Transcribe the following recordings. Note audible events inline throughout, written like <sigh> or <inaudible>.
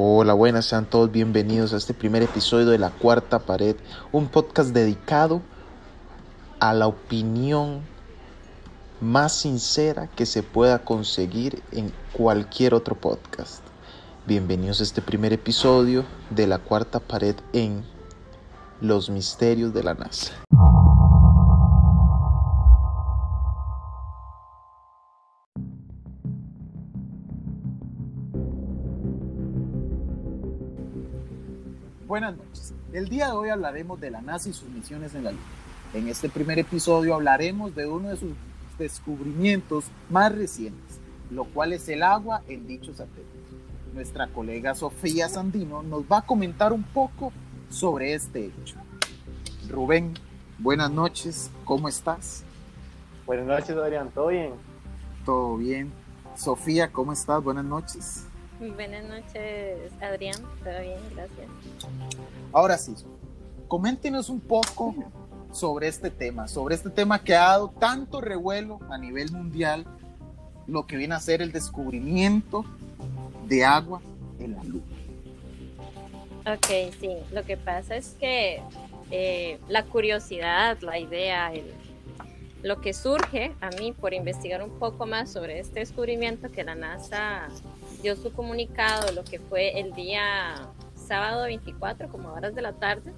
Hola, buenas, sean todos bienvenidos a este primer episodio de La Cuarta Pared, un podcast dedicado a la opinión más sincera que se pueda conseguir en cualquier otro podcast. Bienvenidos a este primer episodio de La Cuarta Pared en Los Misterios de la NASA. Buenas noches. El día de hoy hablaremos de la NASA y sus misiones en la Luna. En este primer episodio hablaremos de uno de sus descubrimientos más recientes, lo cual es el agua en dicho satélite. Nuestra colega Sofía Sandino nos va a comentar un poco sobre este hecho. Rubén, buenas noches, ¿cómo estás? Buenas noches, Adrián, ¿todo bien? Todo bien. Sofía, ¿cómo estás? Buenas noches. Buenas noches, Adrián. Todo bien, gracias. Ahora sí, coméntenos un poco sobre este tema, sobre este tema que ha dado tanto revuelo a nivel mundial, lo que viene a ser el descubrimiento de agua en la luna. Ok, sí, lo que pasa es que eh, la curiosidad, la idea, el, lo que surge a mí por investigar un poco más sobre este descubrimiento que la NASA dio su comunicado, lo que fue el día sábado 24, como horas de la tarde,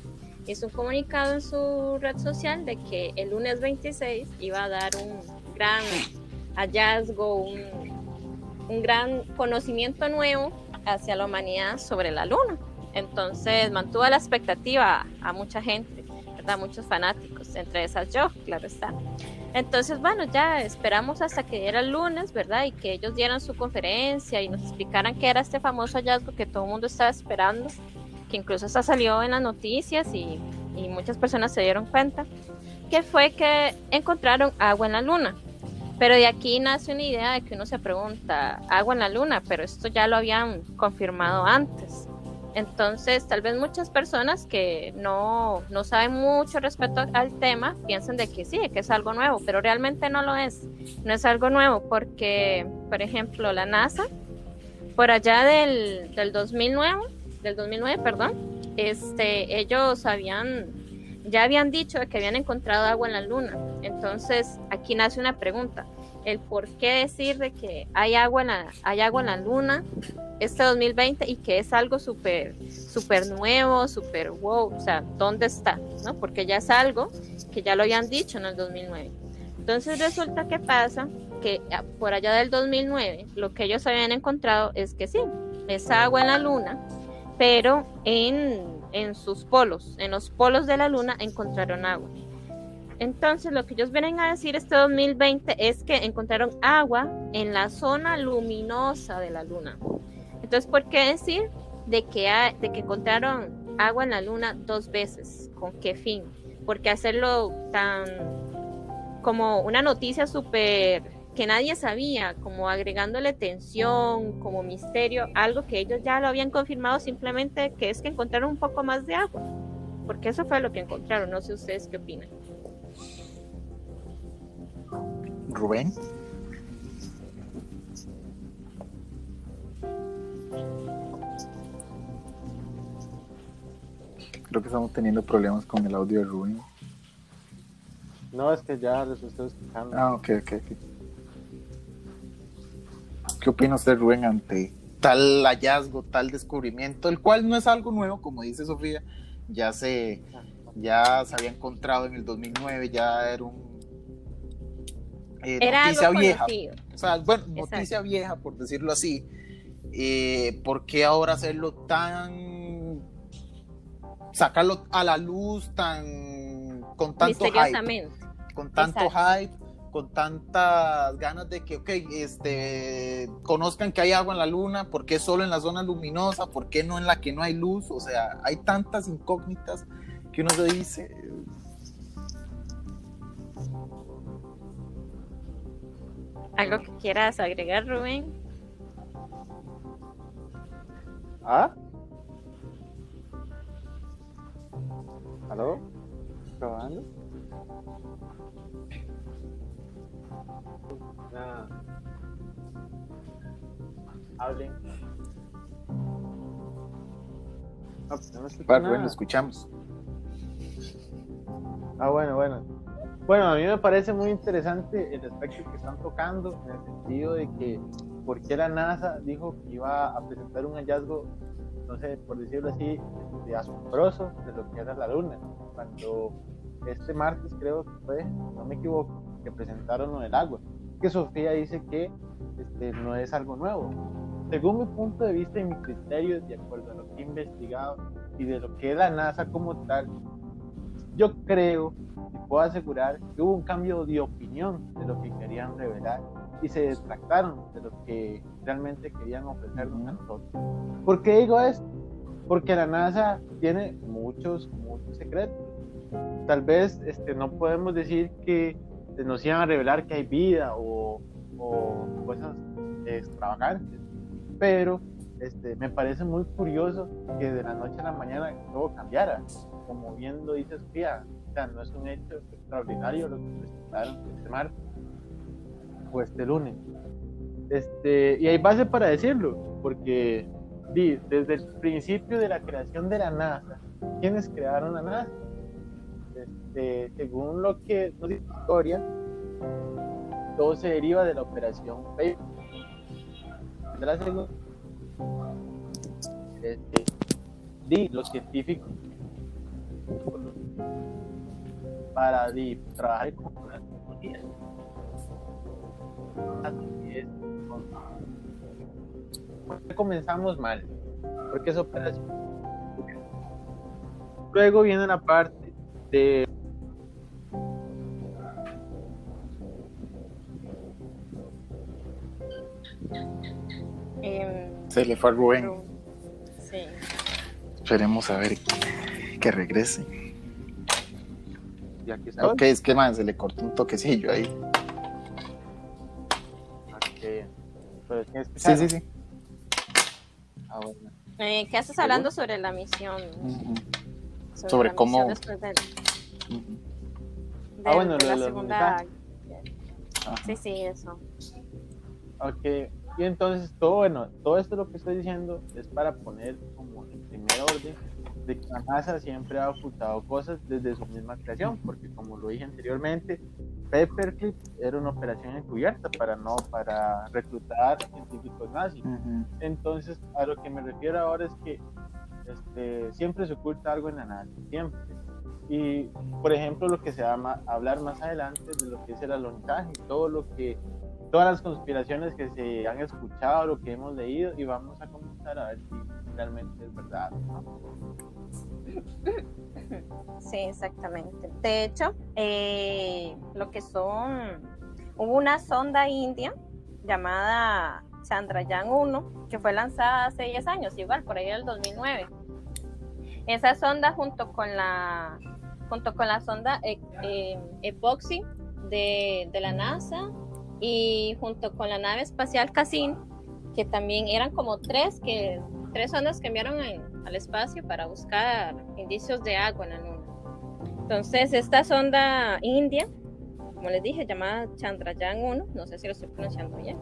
hizo un comunicado en su red social de que el lunes 26 iba a dar un gran hallazgo, un, un gran conocimiento nuevo hacia la humanidad sobre la luna. Entonces mantuvo la expectativa a mucha gente, ¿verdad? Muchos fanáticos, entre esas yo, claro está. Entonces, bueno, ya esperamos hasta que diera el lunes, ¿verdad? Y que ellos dieran su conferencia y nos explicaran qué era este famoso hallazgo que todo el mundo estaba esperando, que incluso hasta salió en las noticias y, y muchas personas se dieron cuenta, que fue que encontraron agua en la luna. Pero de aquí nace una idea de que uno se pregunta, agua en la luna, pero esto ya lo habían confirmado antes. Entonces, tal vez muchas personas que no, no saben mucho respecto al tema piensan de que sí, que es algo nuevo, pero realmente no lo es. No es algo nuevo porque, por ejemplo, la NASA, por allá del, del 2009, del 2009, perdón, este, ellos habían, ya habían dicho que habían encontrado agua en la Luna. Entonces, aquí nace una pregunta el por qué decir de que hay agua en la, hay agua en la luna este 2020 y que es algo súper súper nuevo, súper wow, o sea, ¿dónde está? ¿no? Porque ya es algo que ya lo habían dicho en el 2009. Entonces resulta que pasa que por allá del 2009 lo que ellos habían encontrado es que sí, es agua en la luna, pero en, en sus polos, en los polos de la luna encontraron agua. Entonces, lo que ellos vienen a decir este 2020 es que encontraron agua en la zona luminosa de la Luna. Entonces, ¿por qué decir de que, de que encontraron agua en la Luna dos veces? ¿Con qué fin? Porque hacerlo tan como una noticia súper que nadie sabía, como agregándole tensión, como misterio, algo que ellos ya lo habían confirmado simplemente que es que encontraron un poco más de agua. Porque eso fue lo que encontraron. No sé ustedes qué opinan. Rubén. Creo que estamos teniendo problemas con el audio de Rubén. No, es que ya les estoy explicando. Ah, ok, ok, ok. ¿Qué opina usted, Rubén, ante tal hallazgo, tal descubrimiento, el cual no es algo nuevo, como dice Sofía, ya se, ya se había encontrado en el 2009, ya era un eh, Era noticia algo vieja. O sea, bueno, Exacto. noticia vieja, por decirlo así. Eh, ¿Por qué ahora hacerlo tan. sacarlo a la luz tan. con tanto hype? Con tanto Exacto. hype, con tantas ganas de que, ok, este, conozcan que hay agua en la luna, ¿por qué solo en la zona luminosa? ¿Por qué no en la que no hay luz? O sea, hay tantas incógnitas que uno se dice. ¿Algo que quieras agregar, Rubén? ¿Ah? ¿Aló? ¿Probando? Hablen. Ah, pues no nada. bueno, escuchamos. Ah, bueno, bueno. Bueno, a mí me parece muy interesante el aspecto que están tocando, en el sentido de que, ¿por qué la NASA dijo que iba a presentar un hallazgo, no sé, por decirlo así, de asombroso de lo que era la Luna? Cuando este martes, creo que fue, no me equivoco, que presentaron lo del agua, que Sofía dice que este, no es algo nuevo. Según mi punto de vista y mi criterio, de acuerdo a lo que he investigado y de lo que es la NASA como tal, yo creo y puedo asegurar que hubo un cambio de opinión de lo que querían revelar y se detractaron de lo que realmente querían ofrecernos a nosotros. ¿Por qué digo esto? Porque la NASA tiene muchos, muchos secretos. Tal vez este, no podemos decir que nos iban a revelar que hay vida o, o cosas extravagantes, pero este, me parece muy curioso que de la noche a la mañana todo cambiara como bien lo dice Sofía, o sea, no es un hecho extraordinario lo que presentaron este martes o este lunes. Este, y hay base para decirlo, porque desde el principio de la creación de la NASA, ¿quiénes crearon la NASA? Este, según lo que nos dice historia, todo se deriva de la operación. De la segunda, este, los científicos para trabajar con. Así es. ¿Por qué comenzamos mal? Porque es operación. Luego viene la parte de Em, Se le fue a Rubén. sí. Esperemos a ver que regrese. y aquí está. Ok, es que más se le cortó un toquecillo ahí. Ok. Pero tienes que Sí, sí, sí. Ah, bueno. Eh, ¿Qué haces hablando sobre la misión? Ujú, Sobre la cómo- misión después del- ujú. del- Ah, bueno, de la los segunda. Ajá. Sí, sí, eso. Ok, y entonces todo, bueno, todo esto lo que estoy diciendo es para poner como en primer orden de que la NASA siempre ha ocultado cosas desde su misma creación, porque como lo dije anteriormente, Paperclip era una operación encubierta para no, para reclutar científicos nazis. Ujú. Entonces, a lo que me refiero ahora es que este, siempre se oculta algo en la NASA, siempre. Y, por ejemplo, lo que se llama hablar más adelante de lo que es el alunizaje, todo lo que, todas las conspiraciones que se han escuchado, lo que hemos leído, y vamos a comenzar a ver si realmente es verdad. ¿no? Sí, exactamente. De hecho, eh, lo que son, hubo una sonda india llamada Chandrayaan 1 que fue lanzada hace 10 años, igual por ahí del 2009. Esa sonda junto con la junto con la sonda e- Epoxy de, de la NASA y junto con la nave espacial Cassini, que también eran como tres que tres sondas que enviaron en- al espacio para buscar indicios de agua en la Luna. Entonces, esta sonda india, como les dije, llamada Chandrayaan 1, no sé si lo estoy pronunciando bien,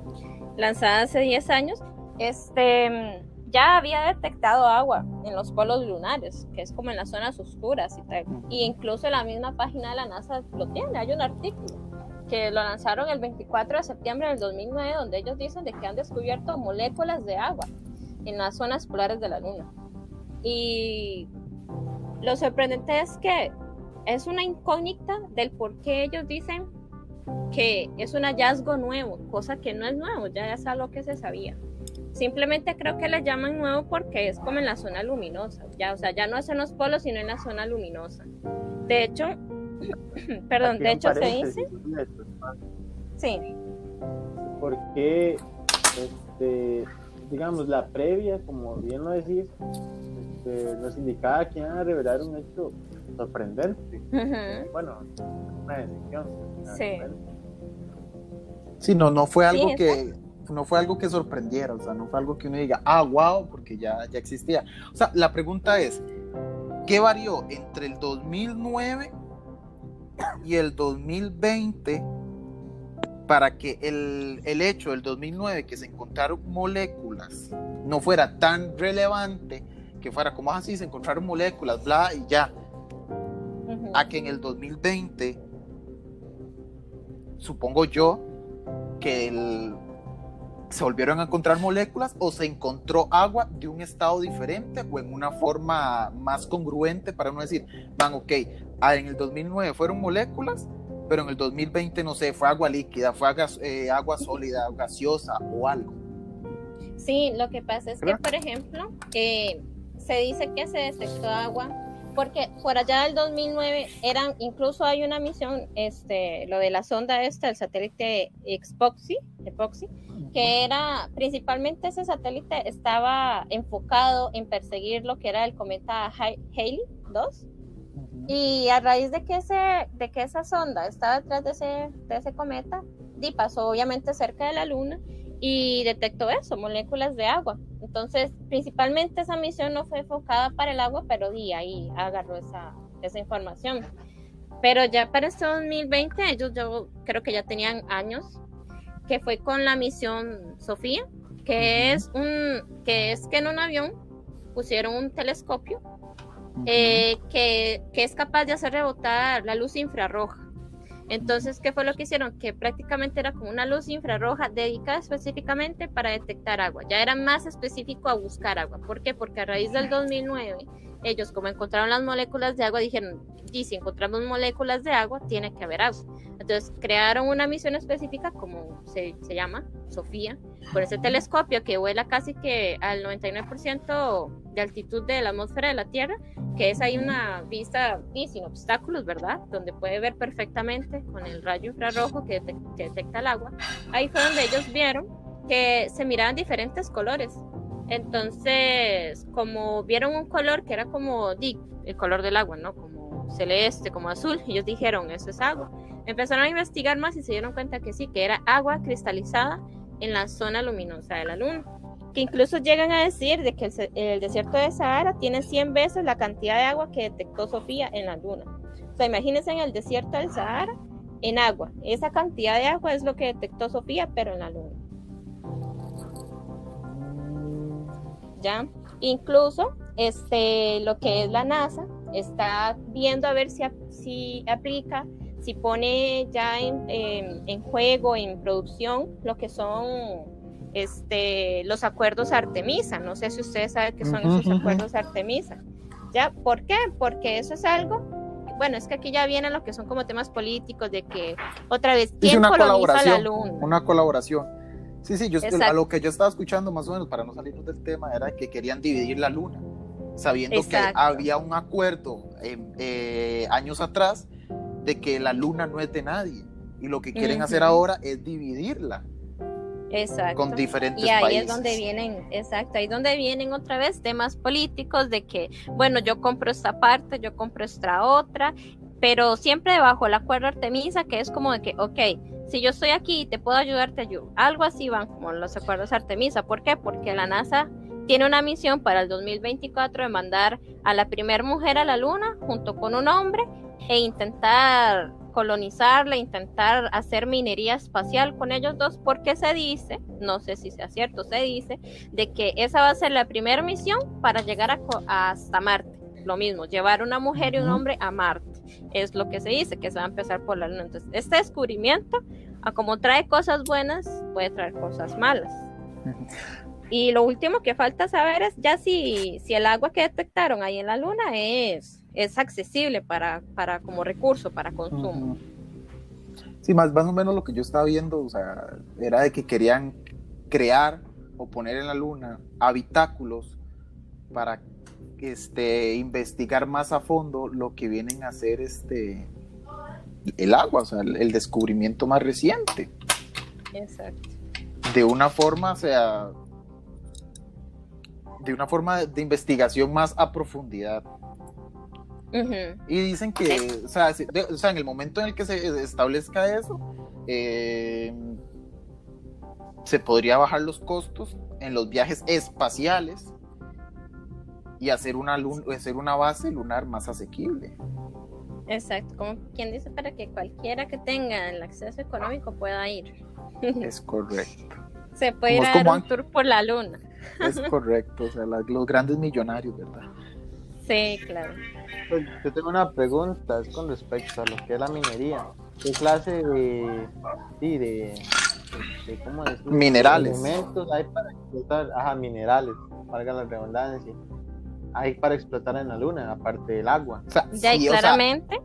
lanzada hace 10 años, este, ya había detectado agua en los polos lunares, que es como en las zonas oscuras y tal. Y incluso la misma página de la NASA lo tiene, hay un artículo que lo lanzaron el 24 de septiembre del 2009, donde ellos dicen de que han descubierto moléculas de agua en las zonas polares de la Luna. Y lo sorprendente es que es una incógnita del por qué ellos dicen que es un hallazgo nuevo, cosa que no es nuevo, ya es algo que se sabía. Simplemente creo que le llaman nuevo porque es como en la zona luminosa, ya, o sea, ya no es en los polos, sino en la zona luminosa. De hecho, <clears throat> perdón, de hecho se dice, sí, porque este, digamos la previa como bien lo decís este, nos indicaba que iban a revelar un hecho sorprendente bueno una decisión Sí. Sí, no, no fue algo Sí, que no fue algo que sorprendiera, o sea, no fue algo que uno diga, ah, wow, porque ya, ya existía. O sea, la pregunta es, ¿qué varió entre el 2009 y el 2020 para que el, el hecho del 2009 que se encontraron moléculas no fuera tan relevante que fuera como así, se encontraron moléculas, bla, y ya. A que en el 2020, supongo yo, que el, se volvieron a encontrar moléculas o se encontró agua de un estado diferente o en una forma más congruente para no decir, van, ok, ah, en el 2009 fueron moléculas, pero en el 2020 no sé, fue agua líquida, fue agua, eh, agua sólida, gaseosa o algo. Sí, lo que pasa es que, por ejemplo, eh, se dice que se detectó agua porque por allá del 2009 eran, incluso hay una misión, este, lo de la sonda esta, el satélite Expoxy, Epoxy, que era principalmente ese satélite estaba enfocado en perseguir lo que era el cometa Halley 2. Y a raíz de que, ese, de que esa sonda estaba detrás de ese, de ese cometa, y pasó obviamente cerca de la Luna y detectó eso, moléculas de agua. Entonces, principalmente esa misión no fue enfocada para el agua, pero di ahí agarró esa, esa información. Pero ya para este 2020, ellos yo creo que ya tenían años, que fue con la misión Sofía, que es un que es que en un avión pusieron un telescopio eh, que, que es capaz de hacer rebotar la luz infrarroja. Entonces, ¿qué fue lo que hicieron? Que prácticamente era como una luz infrarroja dedicada específicamente para detectar agua. Ya era más específico a buscar agua. ¿Por qué? Porque a raíz del 2009, ellos como encontraron las moléculas de agua, dijeron, y si encontramos moléculas de agua, tiene que haber agua. Entonces, crearon una misión específica, como se, se llama, Sofía, con ese telescopio que vuela casi que al 99% de altitud de la atmósfera de la Tierra, que es ahí una vista y sin obstáculos, ¿verdad? Donde puede ver perfectamente con el rayo infrarrojo que, detecta el agua. Ahí fue donde ellos vieron que se miraban diferentes colores. Entonces, como vieron un color que era como el color del agua, ¿no? Como celeste, como azul, ellos dijeron, eso es agua. Empezaron a investigar más y se dieron cuenta que sí, que era agua cristalizada en la zona luminosa de la Luna. Que incluso llegan a decir de que el, desierto de Sahara tiene 100 veces la cantidad de agua que detectó Sofía en la Luna. O sea, imagínense en el desierto del Sahara en agua. Esa cantidad de agua es lo que detectó Sofía, pero en la Luna. ¿Ya? Incluso este, lo que es la NASA está viendo a ver si, si aplica si pone ya en, juego, en producción, lo que son este, los acuerdos Artemisa. No sé si ustedes saben qué son esos acuerdos Artemisa. ¿Ya? ¿Por qué? Porque eso es algo, bueno, es que aquí ya vienen lo que son como temas políticos, de que otra vez, ¿quién coloniza la luna? Una colaboración. Sí, sí, yo, a lo que yo estaba escuchando más o menos, para no salirnos del tema, era que querían dividir la luna, sabiendo que había un acuerdo eh, años atrás de que la luna no es de nadie y lo que quieren hacer ahora es dividirla. Exacto. Con diferentes y ahí es donde vienen, exacto, ahí es donde vienen otra vez temas políticos de que, bueno, yo compro esta parte, yo compro esta otra, pero siempre bajo el acuerdo Artemisa, que es como de que, ok, si yo estoy aquí y te puedo ayudar, te ayudo. Algo así van como los acuerdos Artemisa. ¿Por qué? Porque la NASA tiene una misión para el 2024 de mandar a la primera mujer a la luna junto con un hombre e intentar colonizarla, intentar hacer minería espacial con ellos dos, porque se dice, no sé si sea cierto, se dice, de que esa va a ser la primera misión para llegar a, hasta Marte. Lo mismo, llevar una mujer y un hombre a Marte. Es lo que se dice, que se va a empezar por la Luna. Entonces, este descubrimiento, a como trae cosas buenas, puede traer cosas malas. Y lo último que falta saber es ya si, si el agua que detectaron ahí en la Luna es es accesible para, para como recurso, para consumo. Sí, más, más o menos lo que yo estaba viendo, o sea, era de que querían crear o poner en la luna habitáculos para este, investigar más a fondo lo que vienen a hacer este, el agua, o sea, el, descubrimiento más reciente. Exacto. De una forma, o sea, de una forma de investigación más a profundidad. Y dicen que, o sea, en el momento en el que se establezca eso, eh, se podría bajar los costos en los viajes espaciales y hacer una, hacer una base lunar más asequible. Exacto, como quien dice para que cualquiera que tenga el acceso económico pueda ir. <laughs> Es correcto. Se puede ir a dar un tour por la luna. Es correcto, o sea, los grandes millonarios, ¿verdad? Sí, claro. Pues, yo tengo una pregunta, es con respecto a lo que es la minería. ¿Qué clase de, sí, de, ¿cómo Minerales. Elementos hay para explotar, ajá, minerales, valga la redundancia, hay para explotar en la luna, aparte del agua. O sea, ya, claramente.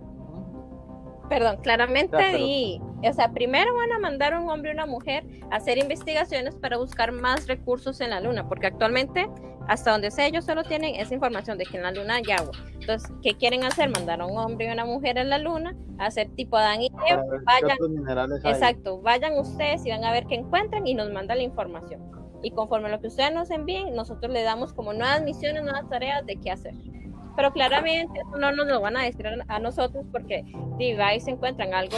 Perdón, claramente y, o sea, primero van a mandar un hombre y una mujer a hacer investigaciones para buscar más recursos en la luna, porque actualmente, hasta donde sé, ellos solo tienen esa información de que en la luna hay agua. Entonces, ¿qué quieren hacer? Mandar a un hombre y una mujer en la lna a hacer tipo Adán y Eva. Vayan, exacto, vayan ustedes y van a ver qué encuentran y nos mandan la información. Y conforme a lo que ustedes nos envíen, nosotros le damos como nuevas misiones, nuevas tareas de qué hacer. Pero claramente eso no nos lo van a decir a nosotros porque si ahí se encuentran algo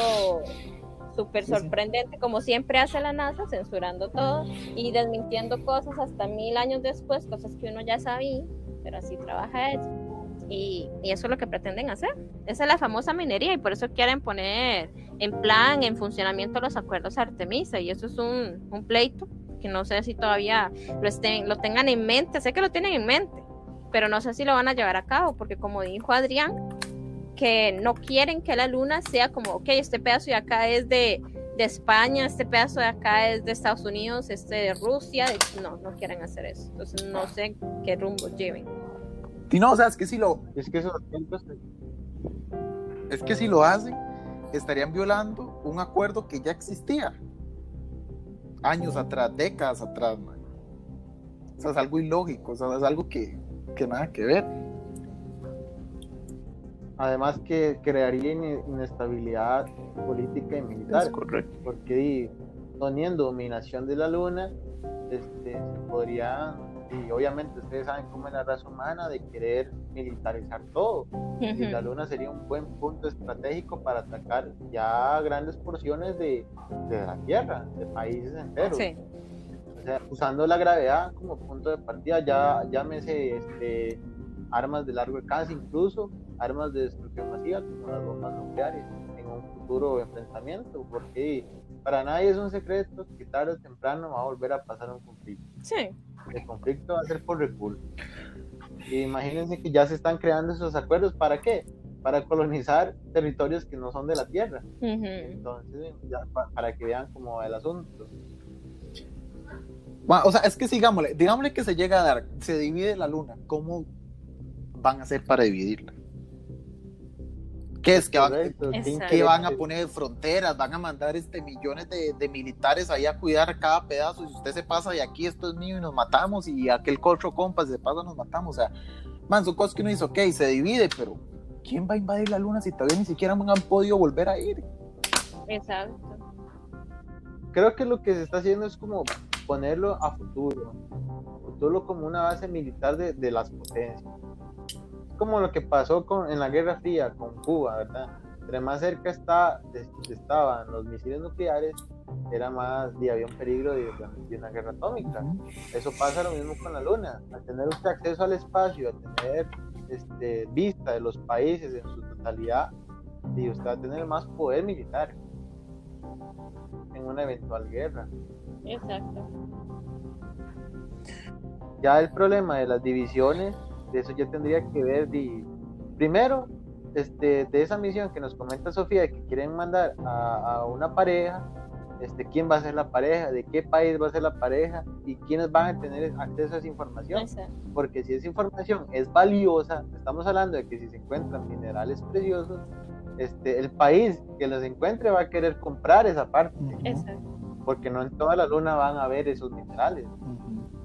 súper sorprendente, como siempre hace la NASA, censurando todo y desmintiendo cosas hasta mil años después, cosas que uno ya sabía, pero así trabaja eso. Y, y, eso es lo que pretenden hacer. Esa es la famosa minería y por eso quieren poner en plan, en funcionamiento los acuerdos Artemisa y eso es un, un pleito que no sé si todavía lo, estén, lo tengan en mente, sé que lo tienen en mente, pero no sé si lo van a llevar a cabo, porque como dijo Adrián, que no quieren que la luna sea como, ok, este pedazo de acá es de, de España, este pedazo de acá es de Estados Unidos, este de Rusia, no, no quieren hacer eso. Entonces no sé qué rumbo lleven. Y no, o sea, es que si lo... Es que eso... Es que si lo hacen, estarían violando un acuerdo que ya existía. Años atrás, décadas atrás, O sea, es algo ilógico, o sea, es algo que, que nada que ver. Además que crearía inestabilidad política y militar. correcto. Porque teniendo dominación de la luna, este, se podría, y obviamente ustedes saben cómo es la raza humana de querer militarizar todo. Y la luna sería un buen punto estratégico para atacar ya grandes porciones de, de la Tierra, de países enteros. Sí usando la gravedad como punto de partida, ya llámese este, armas de largo alcance, incluso armas de destrucción masiva como las bombas nucleares en un futuro enfrentamiento, porque para nadie es un secreto que tarde o temprano va a volver a pasar un conflicto. Sí. El conflicto va a ser por recursos. imagínense que ya se están creando esos acuerdos, ¿para qué? Para colonizar territorios que no son de la Tierra. Entonces, para que vean cómo va el asunto o sea, es que sigámosle, digámosle que se llega a dar, se divide la luna, ¿cómo van a hacer para dividirla? ¿Qué es? ¿Que van, que van a poner fronteras? ¿Van a mandar este millones de, militares ahí a cuidar cada pedazo? Y si usted se pasa y aquí esto es mío y nos matamos y aquel colcho compas se pasa nos matamos. O sea, man, son cosas que uno dice, ok, se divide, pero ¿quién va a invadir la luna si todavía ni siquiera han podido volver a ir? Exacto. Creo que lo que se está haciendo es como ponerlo a futuro, futuro como una base militar de, de las potencias. Como lo que pasó con, en la Guerra Fría con Cuba, ¿verdad? Entre más cerca está, estaban los misiles nucleares, era más, y había un peligro de, de, una guerra atómica. Eso pasa lo mismo con la Luna. Al tener usted acceso al espacio, a tener este, vista de los países en su totalidad, y usted va a tener más poder militar en una eventual guerra. Exacto. Ya el problema de las divisiones, de eso ya tendría que ver, primero, este, de esa misión que nos comenta Sofía, que quieren mandar a, una pareja, este, quién va a ser la pareja, de qué país va a ser la pareja y quiénes van a tener acceso a esa información. Porque si esa información es valiosa, estamos hablando de que si se encuentran minerales preciosos, este, el país que los encuentre va a querer comprar esa parte. Exacto porque no en toda la luna van a ver esos minerales.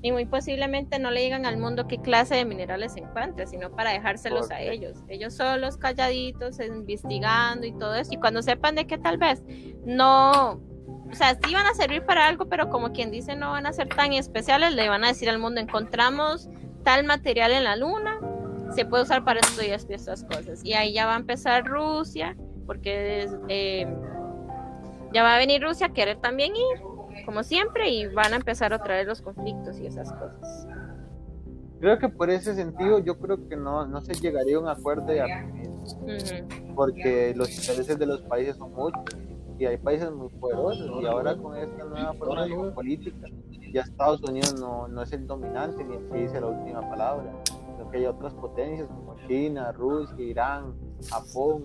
Y muy posiblemente no le digan al mundo qué clase de minerales se encuentra, sino para dejárselos a ellos. Ellos solos, calladitos, investigando y todo eso. Y cuando sepan de qué tal vez no, o sea, sí van a servir para algo, pero como quien dice no van a ser tan especiales, le van a decir al mundo, encontramos tal material en la luna, se puede usar para y estas cosas. Y ahí ya va a empezar Rusia, porque... Eh, ya va a venir Rusia a querer también ir, como siempre, y van a empezar otra vez los conflictos y esas cosas. Creo que por ese sentido yo creo que no, no se llegaría a un acuerdo de porque los intereses de los países son muchos y hay países muy poderosos y ahora con esta nueva formación política ya Estados Unidos no, no es el dominante ni el que dice la última palabra, sino que hay otras potencias como China, Rusia, Irán, Japón,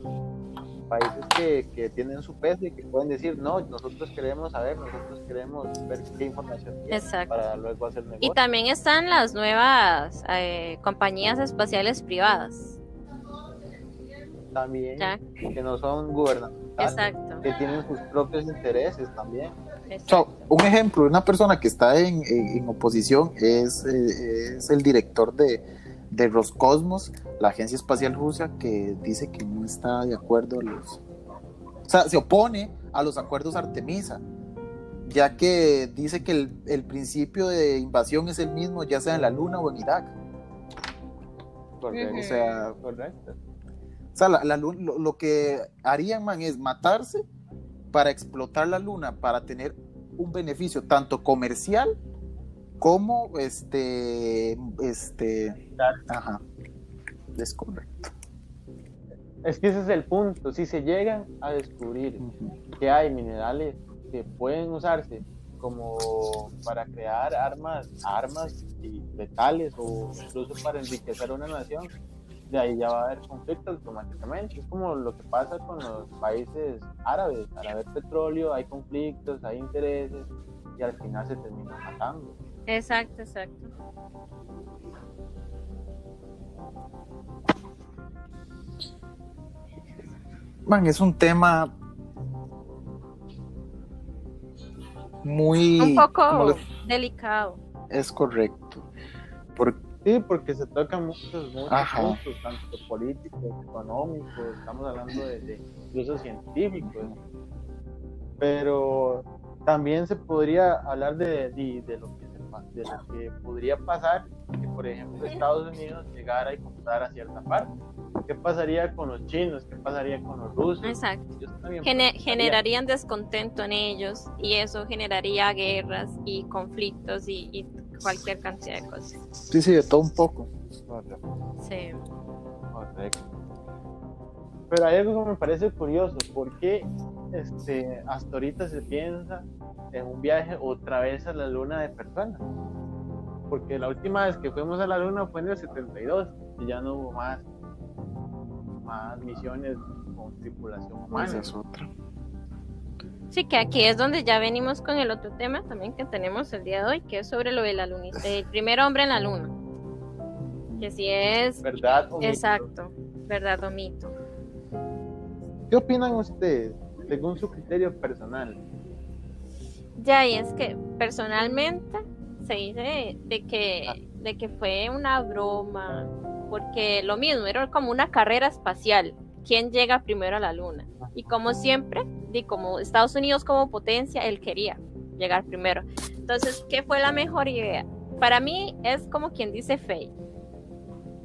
países que, que, tienen su peso y que pueden decir, no, nosotros queremos saber, nosotros queremos ver qué información tiene para luego hacer negocio. Y también están las nuevas eh, compañías espaciales privadas. También, que no son gubernamentales, Exacto. que tienen sus propios intereses también. un ejemplo una persona que está en, en, oposición es, eh, es el director de, de Roscosmos, la agencia espacial rusa, que dice que no está de acuerdo a los... O sea, se opone a los acuerdos Artemisa, ya que dice que el, el principio de invasión es el mismo, ya sea en la Luna o en Irak. Correcto. O sea, Correcto. o sea la, la, lo, lo, que harían, man, es matarse para explotar la Luna, para tener un beneficio tanto comercial como este, este, ajá, es correcto. Es que ese es el punto. Si se llegan a descubrir uh -huh. que hay minerales que pueden usarse como para crear armas, armas letales o incluso para enriquecer una nación, de ahí ya va a haber conflicto automáticamente. Es como lo que pasa con los países árabes. Al haber petróleo hay conflictos, hay intereses y al final se termina matando. Exacto, exacto. Man, es un tema muy... Un poco delicado. Es correcto. Porque... Sí, porque se tocan muchos, muchos puntos, tanto políticos, económicos, estamos hablando de, de incluso científicos. Pero también se podría hablar de, de, de lo que de lo que podría pasar que por ejemplo Estados Unidos llegara y comprara cierta parte. Qué pasaría con los chinos qué pasaría con los rusos exacto. Gener generarían descontento en ellos y eso generaría guerras y conflictos y, y, cualquier cantidad de cosas. Sí sí de todo un poco. Correcto. sí. Correcto. pero hay algo que me parece curioso ¿por qué este, hasta ahorita se piensa en un viaje otra vez a la luna de personas. Porque la última vez que fuimos a la luna fue en el 72 y ya no hubo más, más misiones con tripulación humana. Esa es otra. Sí, que aquí es donde ya venimos con el otro tema también que tenemos el día de hoy, que es sobre lo de la luna, el primer hombre en la luna. Que si es... ¿Verdad o Exacto, verdad o mito. ¿Qué opinan ustedes, según su criterio personal? Ya, y es que personalmente se dice de que, de que fue una broma, porque lo mismo, era como una carrera espacial, quién llega primero a la luna. Y como siempre, y como Estados Unidos como potencia, él quería llegar primero. Entonces, ¿qué fue la mejor idea? Para mí es como quien dice fe,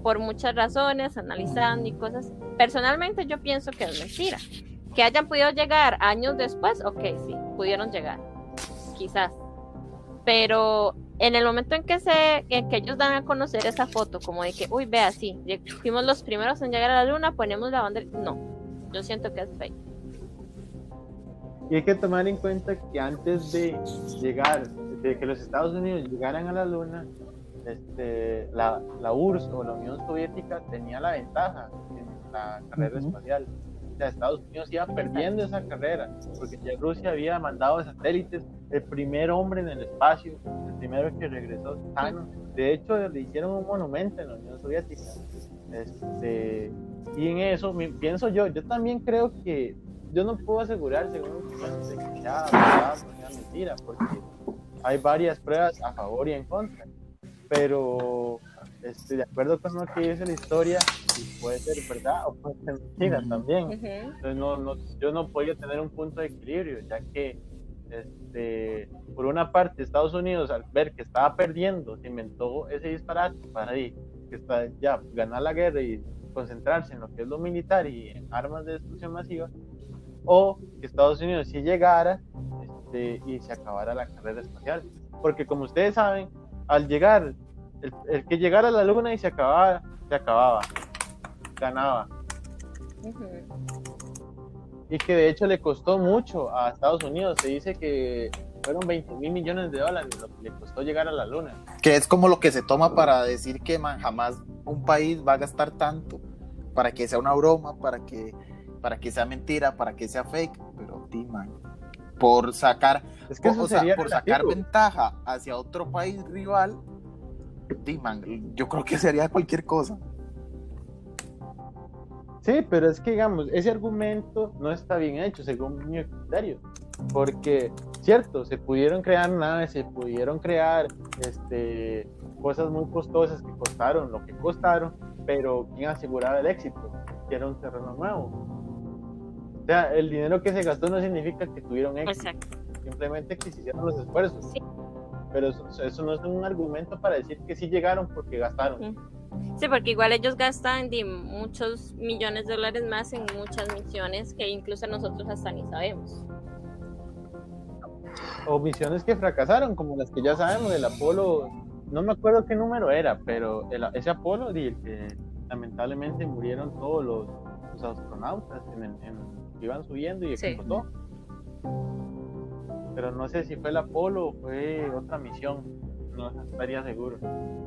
por muchas razones, analizando y cosas. Personalmente yo pienso que es mentira. Que hayan podido llegar años después, ok, sí, pudieron llegar quizás. Pero en el momento en que se en que ellos dan a conocer esa foto, como de que, uy, vea, sí, fuimos los primeros en llegar a la luna, ponemos la bandera. No, yo siento que es fake. Y hay que tomar en cuenta que antes de llegar, de que los Estados Unidos llegaran a la luna, este, la, la URSS o la Unión Soviética tenía la ventaja en la carrera uh -huh. espacial. Sea, Estados Unidos iba perdiendo esa carrera, porque ya Rusia había mandado satélites el primer hombre en el espacio, el primero que regresó sano. De hecho, le hicieron un monumento en la Unión Soviética. Este, y en eso pienso yo, yo también creo que yo no puedo asegurar, según que sea mentira, porque hay varias pruebas a favor y en contra. Pero este, de acuerdo con lo que dice la historia, puede ser verdad o puede ser mentira también. Uh -huh. Entonces, no, no, yo no podía tener un punto de equilibrio, ya que este, por una parte Estados Unidos al ver que estaba perdiendo se inventó ese disparate para ahí, que está, ya ganar la guerra y concentrarse en lo que es lo militar y en armas de destrucción masiva o que Estados Unidos si llegara este, y se acabara la carrera espacial porque como ustedes saben al llegar el, el, que llegara a la luna y se acababa se acababa ganaba uh -huh y que de hecho le costó mucho a Estados Unidos. Se dice que fueron 20 mil millones de dólares lo que le costó llegar a la luna. Que es como lo que se toma para decir que man, jamás un país va a gastar tanto para que sea una broma, para que, para que sea mentira, para que sea fake, pero sí, man, por sacar, Es que o sea, por sacar ventaja hacia otro país rival, sí, man, yo creo que sería cualquier cosa. Sí, pero es que, digamos, ese argumento no está bien hecho según mi criterio. Porque, cierto, se pudieron crear naves, se pudieron crear este, cosas muy costosas que costaron lo que costaron, pero ¿quién aseguraba el éxito? Que era un terreno nuevo. O sea, el dinero que se gastó no significa que tuvieron éxito, Exacto. simplemente que se hicieron los esfuerzos. Sí. Pero eso, eso no es un argumento para decir que sí llegaron porque gastaron. Sí, porque igual ellos gastan di, muchos millones de dólares más en muchas misiones que incluso nosotros hasta ni sabemos. o misiones que fracasaron, como las que ya sabemos del Apolo, no me acuerdo qué número era, pero el- ese Apolo, el que lamentablemente murieron todos los, los astronautas en el- en- que iban subiendo y Sí. Pero no sé si fue el Apolo o fue otra misión, no estaría seguro.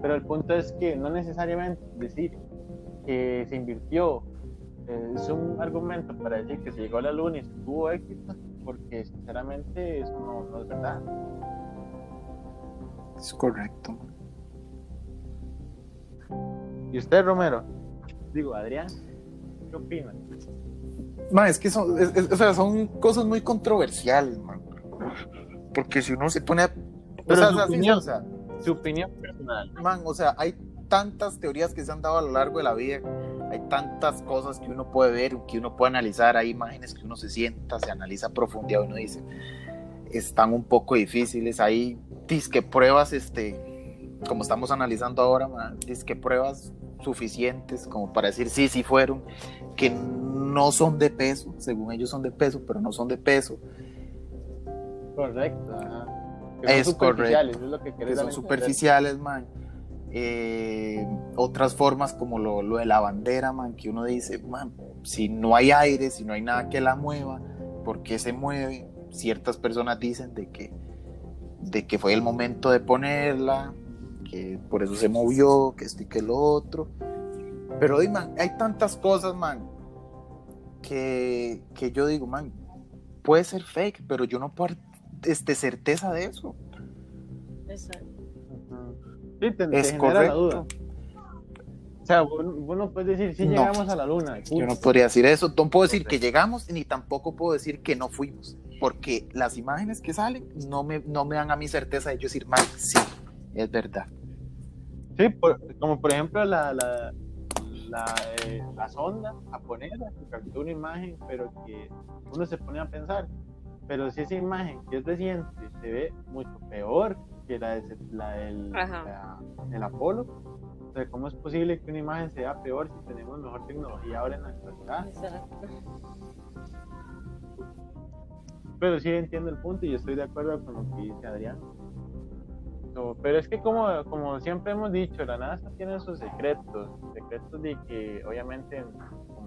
Pero el punto es que no necesariamente decir que se invirtió eh, es un argumento para decir que se llegó a la luna y se tuvo éxito, porque sinceramente eso no, no es verdad. Es correcto. ¿Y usted, Romero? Digo, Adrián, ¿qué opina? Man, es que son, es- es- o sea, son cosas muy controversiales, man. Porque si uno se pone a... o Pero sea, su o sea, sí, opinión. o sea, Su opinión personal. man, o sea, hay tantas teorías que se han dado a lo largo de la vida, hay tantas cosas que uno puede ver, que uno puede analizar, hay imágenes que uno se sienta, se analiza a profundidad uno dice, están un poco difíciles, hay disque pruebas, este, como estamos analizando ahora, man, disque pruebas suficientes como para decir sí, sí fueron, que no son de peso, según ellos son de peso, pero no son de peso, Correcto. Ajá. Que Es son superficiales, correcto. es lo que son entender. superficiales, man. Eh, otras formas como lo, lo de la bandera, man, que uno dice, man, si no hay aire, si no hay nada que la mueva, ¿por qué se mueve? Ciertas personas dicen de que, de que fue el momento de ponerla, que por eso se movió, que esto y que lo otro. Pero, man, hay tantas cosas, man, que, que yo digo, man, puede ser fake, pero yo no puedo este, certeza de eso. Exacto. Sí, te, te Es la correcto. duda. O sea, vos, vos no puedes decir si llegamos a la luna. Yo no podría decir eso, no puedo decir que llegamos ni tampoco puedo decir que no fuimos, porque las imágenes que salen no me, no me dan a mi certeza de yo decir, man, sí, es verdad. Sí, por- como por ejemplo la, la, la, eh, la sonda japonesa que captó una imagen, pero que uno se pone a pensar, pero si esa imagen que es reciente se ve mucho peor que la, de, la del Ajá. la- el Apolo, o sea, ¿cómo es posible que una imagen se vea peor si tenemos mejor tecnología ahora en la actualidad? Exacto. Pero sí entiendo el punto y yo estoy de acuerdo con lo que dice Adrián. No, pero es que como, como siempre hemos dicho, la NASA tiene sus secretos, secretos de que obviamente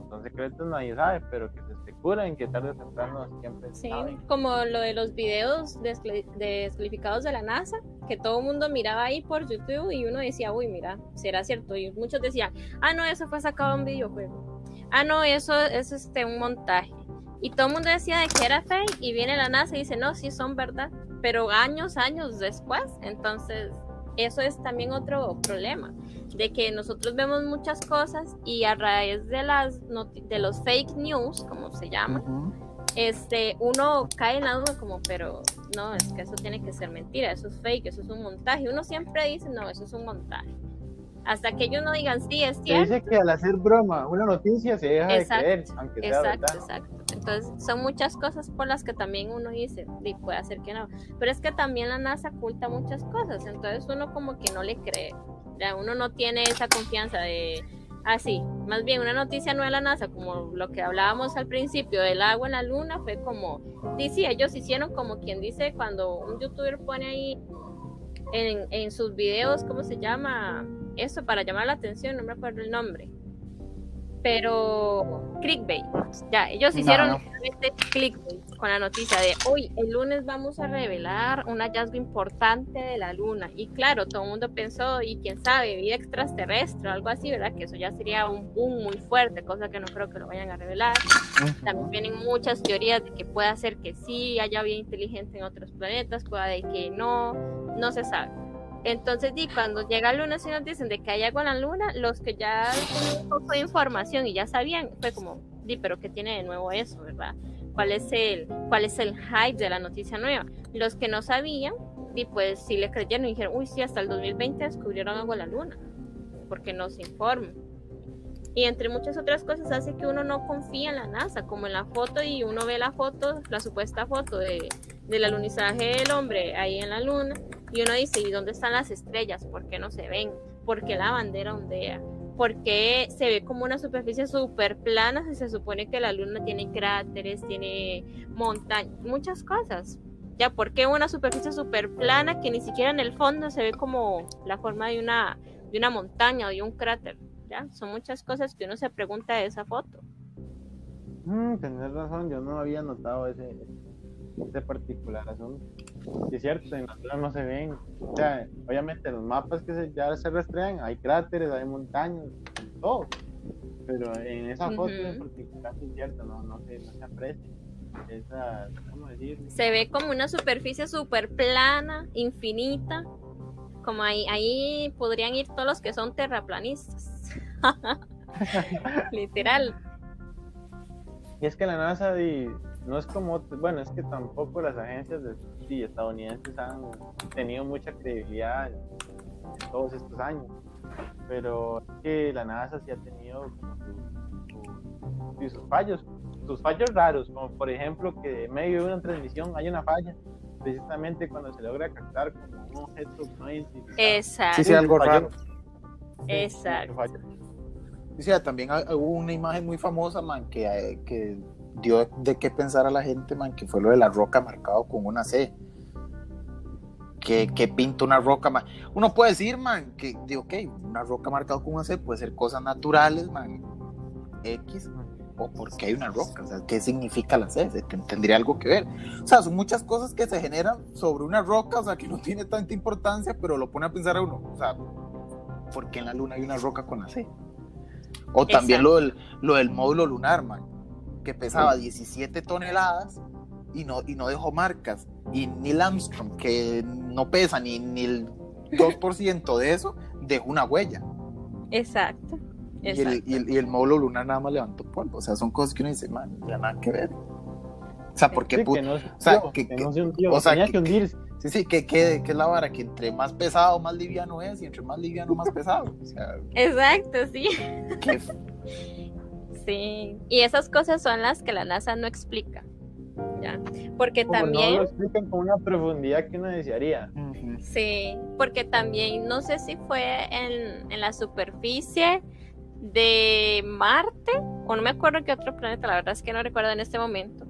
son secretos nadie sabe, pero que se especulan que tarde o temprano siempre Sí, saben. como lo de los videos descalificados de la NASA, que todo el mundo miraba ahí por YouTube y uno decía, uy, mira, será cierto. Y muchos decían, ah, no, eso fue sacado de un videojuego. Ah, no, eso es este, un montaje. Y todo el mundo decía de que era fake y viene la NASA y dice, no, sí son verdad. Pero años, años después, entonces eso es también otro problema, de que nosotros vemos muchas cosas y a raíz de las de los fake news, como se llama, este, uno cae en la duda como, pero no, es que eso tiene que ser mentira, eso es fake, eso es un montaje. Uno siempre dice, no, eso es un montaje. Hasta que ellos no digan, sí, es Se cierto. dice que al hacer broma una noticia se deja Exacto, de creer, aunque sea Exacto, verdad. exacto. Entonces, son muchas cosas por las que también uno dice, y puede ser que no. Pero es que también la NASA oculta muchas cosas, entonces uno como que no le cree. Uno no tiene esa confianza de, ah, sí, más bien una noticia no de la NASA, como lo que hablábamos al principio del agua en la luna, fue como, sí, sí, ellos hicieron como quien dice cuando un youtuber pone ahí en, en sus videos, ¿cómo se llama? Eso para llamar la atención, no me acuerdo el nombre. Pero clickbait, ya, ellos hicieron literalmente clickbait. con la noticia de hoy, el lunes vamos a revelar un hallazgo importante de la luna. Y claro, todo el mundo pensó, y quién sabe, vida extraterrestre o algo así, ¿verdad? Que eso ya sería un boom muy fuerte, cosa que no creo que lo vayan a revelar. También vienen muchas teorías de que puede ser que sí haya vida inteligente en otros planetas, puede que no, no se sabe. Entonces, di, cuando llega la luna, si nos dicen de que hay algo en la luna, los que ya tenían un poco de información y ya sabían, fue como, di, pero ¿qué tiene de nuevo eso, verdad? ¿Cuál es el, cuál es el hype de la noticia nueva? Los que no sabían, di, pues si le creyeron y dijeron, uy, sí, hasta el 2020 descubrieron algo en la luna, porque no se informan. Y entre muchas otras cosas hace que uno no confía en la NASA, como en la foto y uno ve la foto, la supuesta foto de, del alunizaje del hombre ahí en la luna y uno dice, ¿y dónde están las estrellas? ¿Por qué no se ven? ¿Por qué la bandera ondea? ¿Por qué se ve como una superficie súper plana si se supone que la luna tiene cráteres, tiene montañas, muchas cosas? Ya, ¿por qué una superficie súper plana que ni siquiera en el fondo se ve como la forma de una, de una montaña o de un cráter? ¿Ya? Son muchas cosas que uno se pregunta de esa foto. Mm, tenés razón, yo no había notado ese, ese particular asunto. es cierto, en la no se ven. O sea, obviamente los mapas que se, ya se rastrean, hay cráteres, hay montañas, todo. Pero en esa foto en particular es cierto, no, no, se, no se aprecia. Esa, ¿cómo decir? Se ve como una superficie súper plana, infinita. Como ahí, ahí podrían ir todos los que son terraplanistas. <laughs> Literal. Y es que la NASA no es como, bueno, es que tampoco las agencias de, estadounidenses han tenido mucha credibilidad en todos estos años, pero es que la NASA sí ha tenido sus fallos, sus fallos raros, como por ejemplo que en medio de una transmisión hay una falla, precisamente cuando se logra captar como un objeto no identificado. Exacto. Sí, sí, algo raro. Exacto. Sí, también hubo una imagen muy famosa, man, que, eh, que dio de qué pensar a la gente, man, que fue lo de la roca marcado con una C. Que, que pinta una roca, man. Uno puede decir, man, que, ok, una roca marcada con una C puede ser cosas naturales, man, X, o porque hay una roca, o sea, ¿qué significa la C? Tendría algo que ver. O sea, son muchas cosas que se generan sobre una roca, o sea, que no tiene tanta importancia, pero lo pone a pensar a uno, o sea, ¿por qué en la luna hay una roca con la C? O también lo del, lo del módulo lunar, man que pesaba 17 toneladas y no, y no dejó marcas. Y Neil Armstrong, que no pesa ni, ni el 2% de eso, dejó una huella. Exacto. Y, el, y, el, módulo lunar nada más levantó polvo. O sea, son cosas que uno dice, man, ya nada que ver. O sea, porque. Sí, no, o sea, que, que, no se hundió, o sea, tenía que, hundirse. Sí, sí, que, que, que, es la vara, que entre más pesado, más liviano es, y entre más liviano, más pesado. O sea, Exacto, sí. <laughs> Sí, y esas cosas son las que la NASA no explica. ¿ya? Porque también... No lo explican con una profundidad que uno desearía. Sí, porque también no sé si fue en, en la superficie de Marte, o no me acuerdo qué otro planeta, la verdad es que no recuerdo en este momento,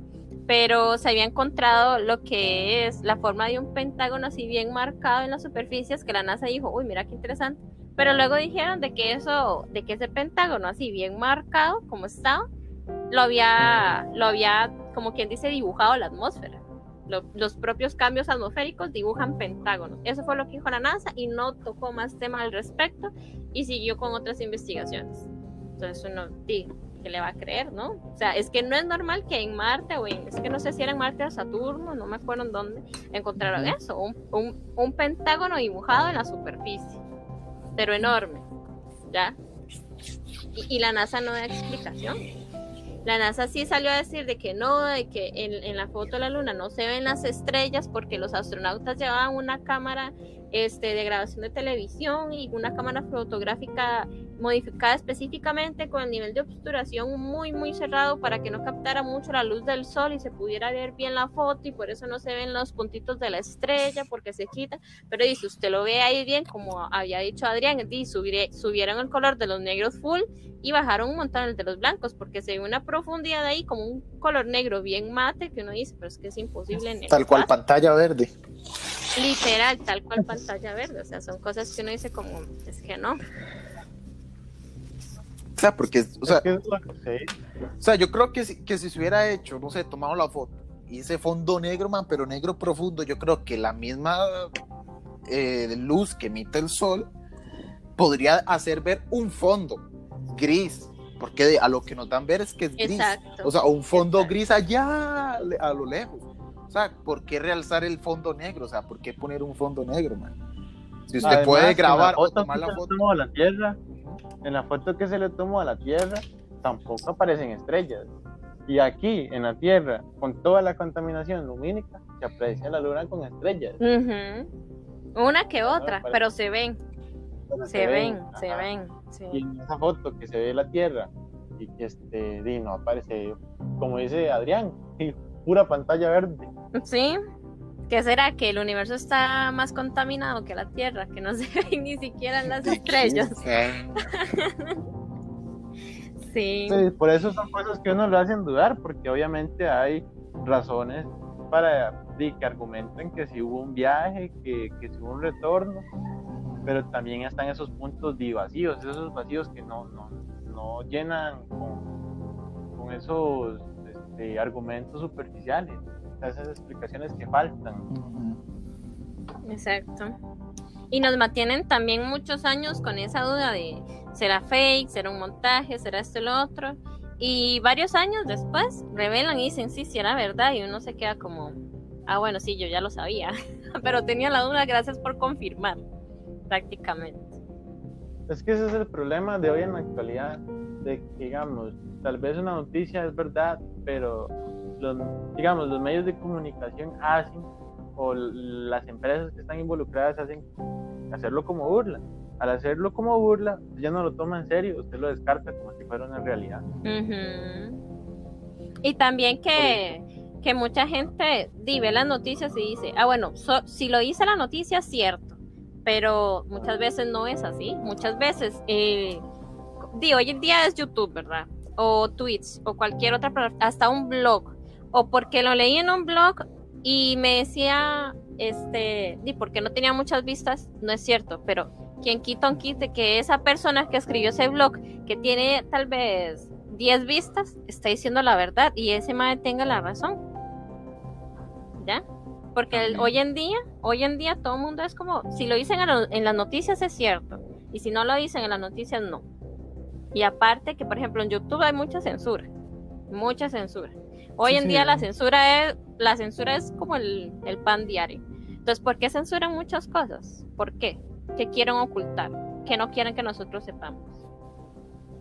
pero se había encontrado lo que es la forma de un pentágono así bien marcado en las superficies que la NASA dijo, uy, mira qué interesante pero luego dijeron de que eso, de que ese pentágono así bien marcado como estaba, lo había, lo había, como quien dice, dibujado la atmósfera. los propios cambios atmosféricos dibujan pentágonos. Eso fue lo que dijo la NASA y no tocó más tema al respecto y siguió con otras investigaciones. Entonces uno, sí, que le va a creer, ¿no? O sea, es que no es normal que en Marte o en, es que no sé si era en Marte o Saturno, no me acuerdo en dónde, encontraron eso, un, un pentágono dibujado en la superficie pero enorme, ¿ya? Y, la NASA no da explicación. La NASA sí salió a decir de que no, de que en, en, la foto de la luna no se ven las estrellas porque los astronautas llevaban una cámara este, de grabación de televisión y una cámara fotográfica modificada específicamente con el nivel de obturación muy muy cerrado para que no captara mucho la luz del sol y se pudiera ver bien la foto y por eso no se ven los puntitos de la estrella porque se quita, pero si usted lo ve ahí bien como había dicho Adrián, subieron el color de los negros full y bajaron un montón el de los blancos porque se ve una profundidad ahí como un color negro bien mate que uno dice, pero es que es imposible en Tal cual pantalla verde. Literal, tal cual pantalla verde. O sea, son cosas que uno dice como, es que no. O sea, porque, o sea, o sea yo creo que si, que si se hubiera hecho, no sé, tomado la foto y ese fondo negro, man, pero negro profundo, yo creo que la misma eh, luz que emite el sol podría hacer ver un fondo gris, porque a lo que nos dan ver es que es gris. O sea, un fondo gris allá a lo lejos. O sea, ¿por qué realzar el fondo negro? O sea, ¿por qué poner un fondo negro, man? Si usted puede grabar o tomar la foto. la Tierra, en la foto que se le tomó a la Tierra, tampoco aparecen estrellas. Y aquí, en la Tierra, con toda la contaminación lumínica, se aprecia la luna con estrellas. Una que otra, pero se ven. se, ven, se ven. Y en esa foto que se ve la Tierra y que este, y no aparece, como dice Adrián, <laughs> pura pantalla verde. Sí. ¿Qué será? Que el universo está más contaminado que la Tierra, que no <laughs> se ven ni siquiera las estrellas. <laughs> sí. Por eso son cosas que uno lo hacen dudar, porque obviamente hay razones para que argumenten que si hubo un viaje, que, que si hubo un retorno, pero también están esos puntos de vacíos, esos vacíos que no, no, no llenan con, con esos este, argumentos superficiales, esas explicaciones que faltan. Exacto. Y nos mantienen también muchos años con esa duda de será fake, será un montaje, será esto y lo otro. Y varios años después revelan y dicen sí, sí era verdad y uno se queda como, ah, bueno, sí, yo ya lo sabía, <laughs> pero tenía la duda, gracias por confirmar prácticamente. Es que ese es el problema de hoy en la actualidad, de digamos, tal vez una noticia es verdad, pero los, digamos, los medios de comunicación hacen, o las empresas que están involucradas hacen hacerlo como burla. Al hacerlo como burla, ya no lo toma en serio, usted lo descarta como si fuera una realidad. Y también que, que mucha gente ve las noticias y dice, ah, bueno, si lo dice la noticia, es cierto pero muchas veces no es así. Muchas veces, eh, hoy en día es YouTube, ¿verdad? O Twitch, o cualquier otra, hasta un blog. O porque lo leí en un blog y me decía, este, di, porque no tenía muchas vistas, no es cierto, pero quien quita un quite que esa persona que escribió ese blog, que tiene tal vez 10 vistas, está diciendo la verdad y ese madre tenga la razón. ¿Ya? Porque hoy en día, hoy en día todo el mundo es como, si lo dicen en, las noticias es cierto, y si no lo dicen en las noticias no. Y aparte que, por ejemplo, en YouTube hay mucha censura, mucha censura. Hoy en día la censura es, la censura es como el, el pan diario. Entonces, ¿por qué censuran muchas cosas? ¿Por qué? ¿Qué quieren ocultar? ¿Qué no quieren que nosotros sepamos?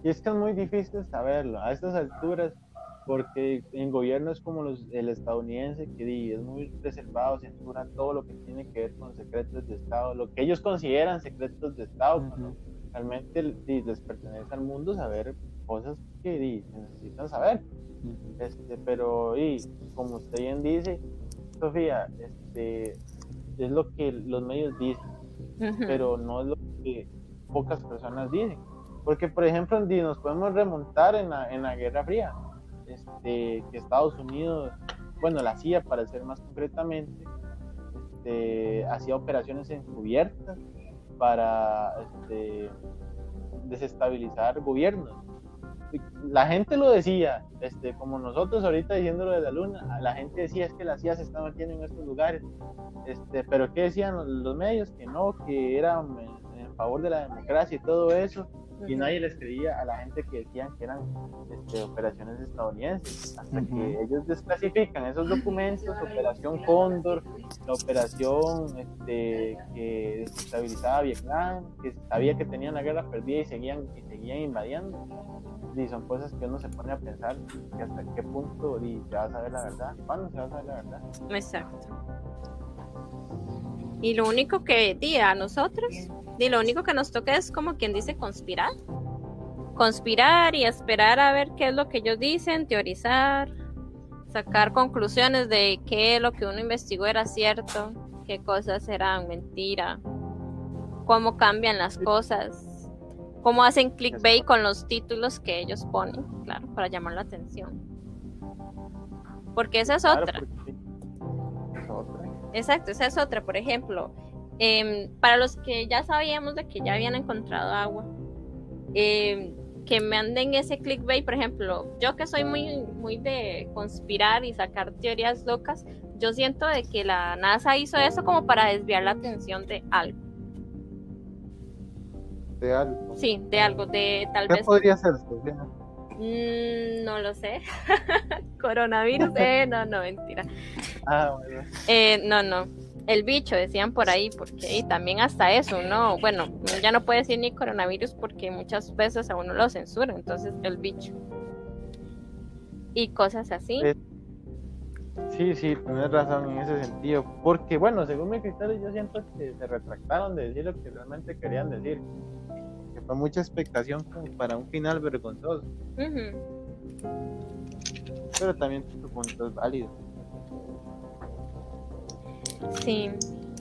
Y es que es muy difícil saberlo. A estas alturas, porque en gobiernos como los, el estadounidense, que es muy reservado, censura todo lo que tiene que ver con secretos de Estado, lo que ellos consideran secretos de Estado, realmente les pertenece al mundo saber cosas que necesitan saber. este, pero, y como usted bien dice, Sofía, este, es lo que los medios dicen, pero no es lo que pocas personas dicen. Porque, por ejemplo, nos podemos remontar en la, en la Guerra Fría este, que Estados Unidos, bueno, la CIA para ser más concretamente, este, hacía operaciones encubiertas para este, desestabilizar gobiernos. La gente lo decía, este, como nosotros ahorita diciéndolo de la luna, la gente decía es que la CIA se está metiendo en estos lugares, este, pero ¿qué decían los medios? Que no, que era en favor de la democracia y todo eso, y nadie les creía a la gente que decían que eran este, operaciones estadounidenses, hasta que ellos desclasifican esos documentos, Operación Cóndor, la operación este, que desestabilizaba Vietnam, que sabía que tenían la guerra perdida y seguían, y seguían invadiendo. Y son cosas que uno se pone a pensar que hasta qué punto y se va a saber la verdad, cuándo se va a saber la verdad. Exacto. Y lo único que di a nosotros y lo único que nos toca es como quien dice conspirar. Conspirar y esperar a ver qué es lo que ellos dicen, teorizar, sacar conclusiones de qué lo que uno investigó era cierto, qué cosas eran mentira, cómo cambian las cosas, cómo hacen clickbait con los títulos que ellos ponen, claro, para llamar la atención. Porque esa es otra. Exacto, esa es otra. Por ejemplo, Em, para los que ya sabíamos de que ya habían encontrado agua, em, que me anden ese clickbait, por ejemplo, yo que soy muy, muy de conspirar y sacar teorías locas, yo siento de que la NASA hizo eso como para desviar la atención de algo. De algo. Sí, de algo, de tal ¿Qué vez... podría ser, Sofía? Mm, no lo sé. <laughs> Coronavirus, eh, no, no, mentira. Ah, bueno. Eh, no, no. El bicho, decían por ahí, porque y también hasta eso, ¿no? Bueno, ya no puede decir ni coronavirus porque muchas veces a uno lo censuran, entonces el bicho. Y cosas así. Eh, Sí, sí, tienes razón en ese sentido. Porque, bueno, según mi criterio, yo siento que se retractaron de decir lo que realmente querían decir. Que fue mucha expectación como para un final vergonzoso. Pero también tu punto es válido. Sí.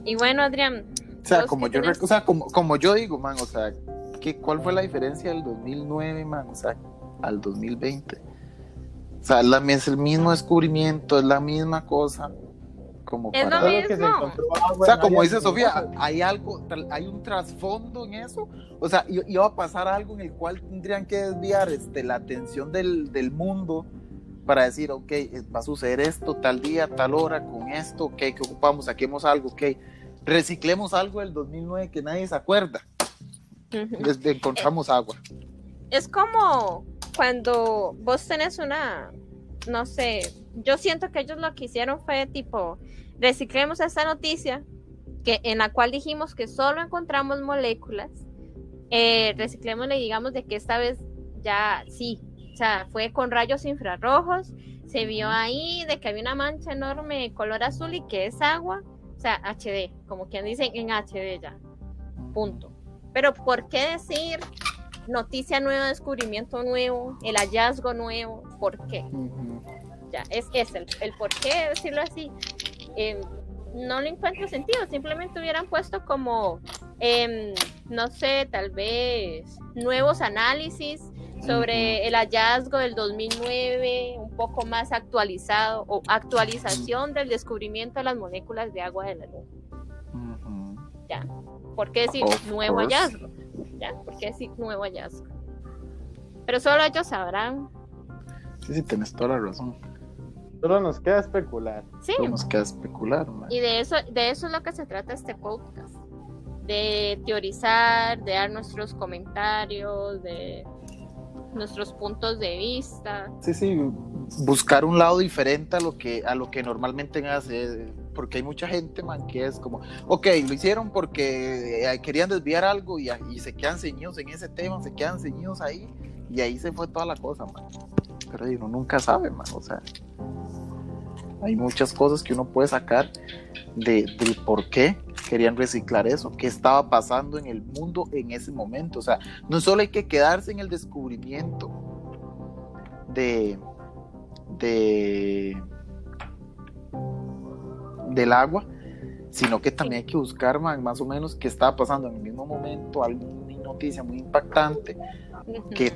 Y bueno, Adrián. O sea, como yo, tenés- rec- o sea, como, como yo digo, man, o sea, ¿qué, ¿cuál fue la diferencia del 2009, man, o sea, al 2020? O sea, es, la- es el mismo descubrimiento, es la misma cosa, como Es para... lo Solo que se mismo. O sea, como dice Sofía, hay algo, hay un trasfondo en eso. O sea, iba a pasar algo en el cual tendrían que desviar este, la atención del, del mundo para decir, ok, eh, va a suceder esto tal día, tal hora, con esto, ok, que ocupamos, saquemos algo, ok, reciclemos algo del 2009 que nadie se acuerda. Desde encontramos agua. Es como cuando vos tenés una, no sé, yo siento que ellos lo que hicieron fue tipo, reciclemos esta noticia que, en la cual dijimos que solo encontramos moléculas, eh, reciclémosle y digamos de que esta vez ya sí, o sea, fue con rayos infrarrojos, se vio ahí de que había una mancha enorme de color azul y que es agua, o sea, HD, como quien dicen en HD ya, punto. Pero ¿por qué decir noticia nueva, descubrimiento nuevo, el hallazgo nuevo? ¿Por qué? Ya, es, es el, el por qué decirlo así. Eh, no le encuentro sentido, simplemente hubieran puesto como, em, no sé, tal vez nuevos análisis sobre el hallazgo del 2009, un poco más actualizado, o actualización del descubrimiento de las moléculas de agua de la luna. ¿Ya? ¿Por qué decir Of nuevo course. hallazgo? ¿Ya? ¿Por qué decir nuevo hallazgo? Pero solo ellos sabrán. Sí, sí, tenés toda la razón. Solo nos queda especular. Sí. Solo nos queda especular, man. Y de eso, de eso es lo que se trata este podcast. De teorizar, de dar nuestros comentarios, de nuestros puntos de vista. Sí, sí, buscar un lado diferente a lo que, a lo que normalmente hace, porque hay mucha gente, man, que es como, ok, lo hicieron porque eh, querían desviar algo y, y se quedan ceñidos en ese tema, se quedan ceñidos ahí, y ahí se fue toda la cosa, man. Uno nunca sabe, man, o sea, hay muchas cosas que uno puede sacar de, del por qué querían reciclar eso, qué estaba pasando en el mundo en ese momento, o sea, no solo hay que quedarse en el descubrimiento de, de del agua, sino que también hay que buscar man, más o menos qué estaba pasando en el mismo momento, alguna noticia muy impactante que,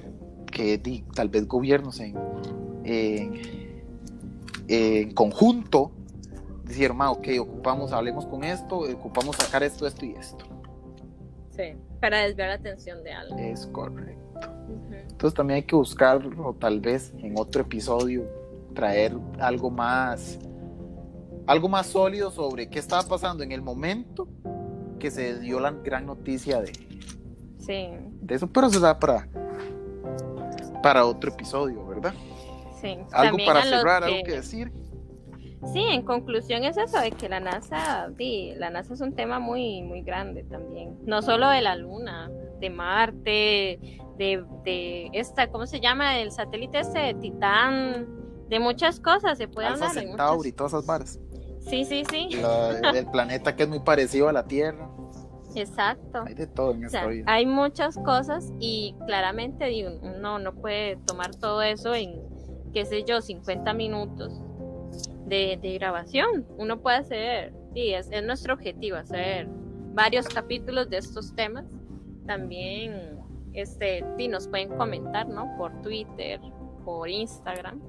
que di- tal vez gobiernos en, en, en conjunto dijeron, "Ma, ok, ocupamos, hablemos con esto, ocupamos sacar esto, esto y esto. Sí, para desviar la atención de algo. Es correcto. Ujú. Entonces también hay que buscarlo, tal vez en otro episodio, traer algo más, algo más sólido sobre qué estaba pasando en el momento que se dio la gran noticia de, Sí, de eso, pero se da para, para otro episodio, ¿verdad? sí. Algo para cerrar, que- algo que decir. Sí, en conclusión es eso de que la NASA, sí, la NASA es un tema muy, muy grande también. No solo de la Luna, de Marte, de, de esta, ¿cómo se llama? El satélite este de Titán, de muchas cosas se puede Alfa hablar. Centauri muchas- todas esas varas. Sí, sí, sí, La- el planeta que es muy parecido a la Tierra. Exacto. Hay de todo en O esta sea, vida. hay muchas cosas y claramente digo, uno no puede tomar todo eso en, qué sé yo, 50 minutos de, de grabación. Uno puede hacer, sí, es, es nuestro objetivo, hacer varios capítulos de estos temas. También este, sí, nos pueden comentar, ¿no? Por Twitter, por Instagram.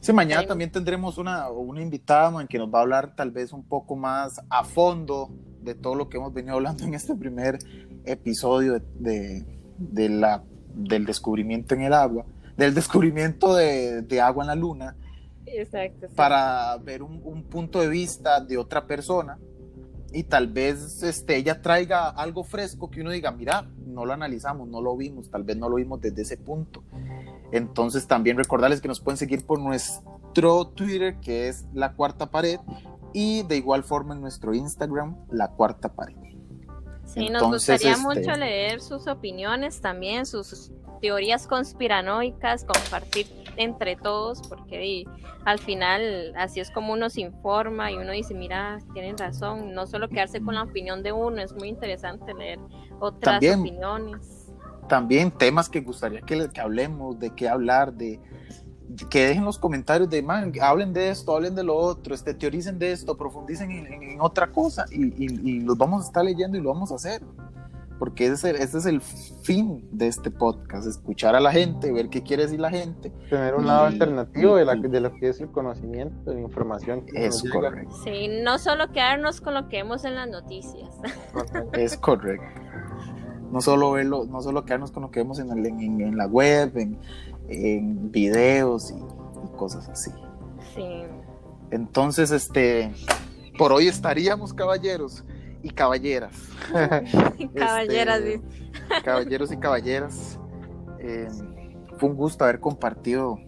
Sí, mañana también tendremos una, una invitada man, que nos va a hablar tal vez un poco más a fondo de todo lo que hemos venido hablando en este primer episodio de, de, la del descubrimiento en el agua, del descubrimiento de, de agua en la luna, Exacto. sí. para ver un, un punto de vista de otra persona y tal vez este, ella traiga algo fresco que uno diga, mira, no lo analizamos, no lo vimos, tal vez no lo vimos desde ese punto. Entonces también recordarles que nos pueden seguir por nuestro Twitter, que es La Cuarta Pared, y de igual forma en nuestro Instagram, La Cuarta Pared. Sí, nos gustaría este- mucho leer sus opiniones también, sus teorías conspiranoicas, compartir entre todos, porque al final así es como uno se informa y uno dice, mira, tienen razón, no solo quedarse con la opinión de uno, es muy interesante leer otras También. opiniones. También temas que gustaría que, que hablemos, de qué hablar, de que dejen los comentarios de, man, hablen de esto, hablen de lo otro, este, teoricen de esto, profundicen en, en- en otra cosa y, y- y los vamos a estar leyendo y lo vamos a hacer. Porque ese es, el, ese es el fin de este podcast, escuchar a la gente, ver qué quiere decir la gente. Tener un lado Y- alternativo de, la, de lo que es el conocimiento, la información. que Es correcto. Sí, no solo quedarnos con lo que vemos en las noticias. Es correcto. No solo verlo, no solo quedarnos con lo que vemos en, el- en- en la web, en, en videos y, y cosas así. Sí, Entonces, este, por hoy estaríamos caballeros y caballeras. <laughs> caballeras, Este, dice. caballeros y caballeras. eh, fue un gusto haber compartido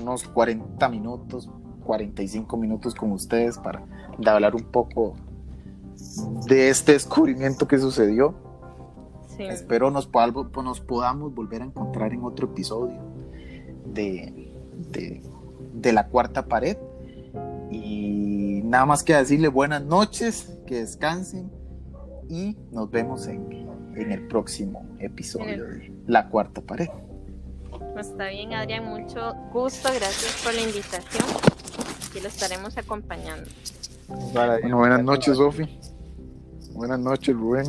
unos 40 minutos, 45 minutos con ustedes para de hablar un poco de este descubrimiento que sucedió. Sí. Espero nos, podamos, nos podamos volver a encontrar en otro episodio de, de, de la cuarta pared. Y nada más que decirle buenas noches, que descansen y nos vemos en, en el próximo episodio de la cuarta pared. Está bien, Adrián, mucho gusto, gracias por la invitación. Aquí lo estaremos acompañando. Bueno, buenas noches, Sofi. Buenas noches, Rubén.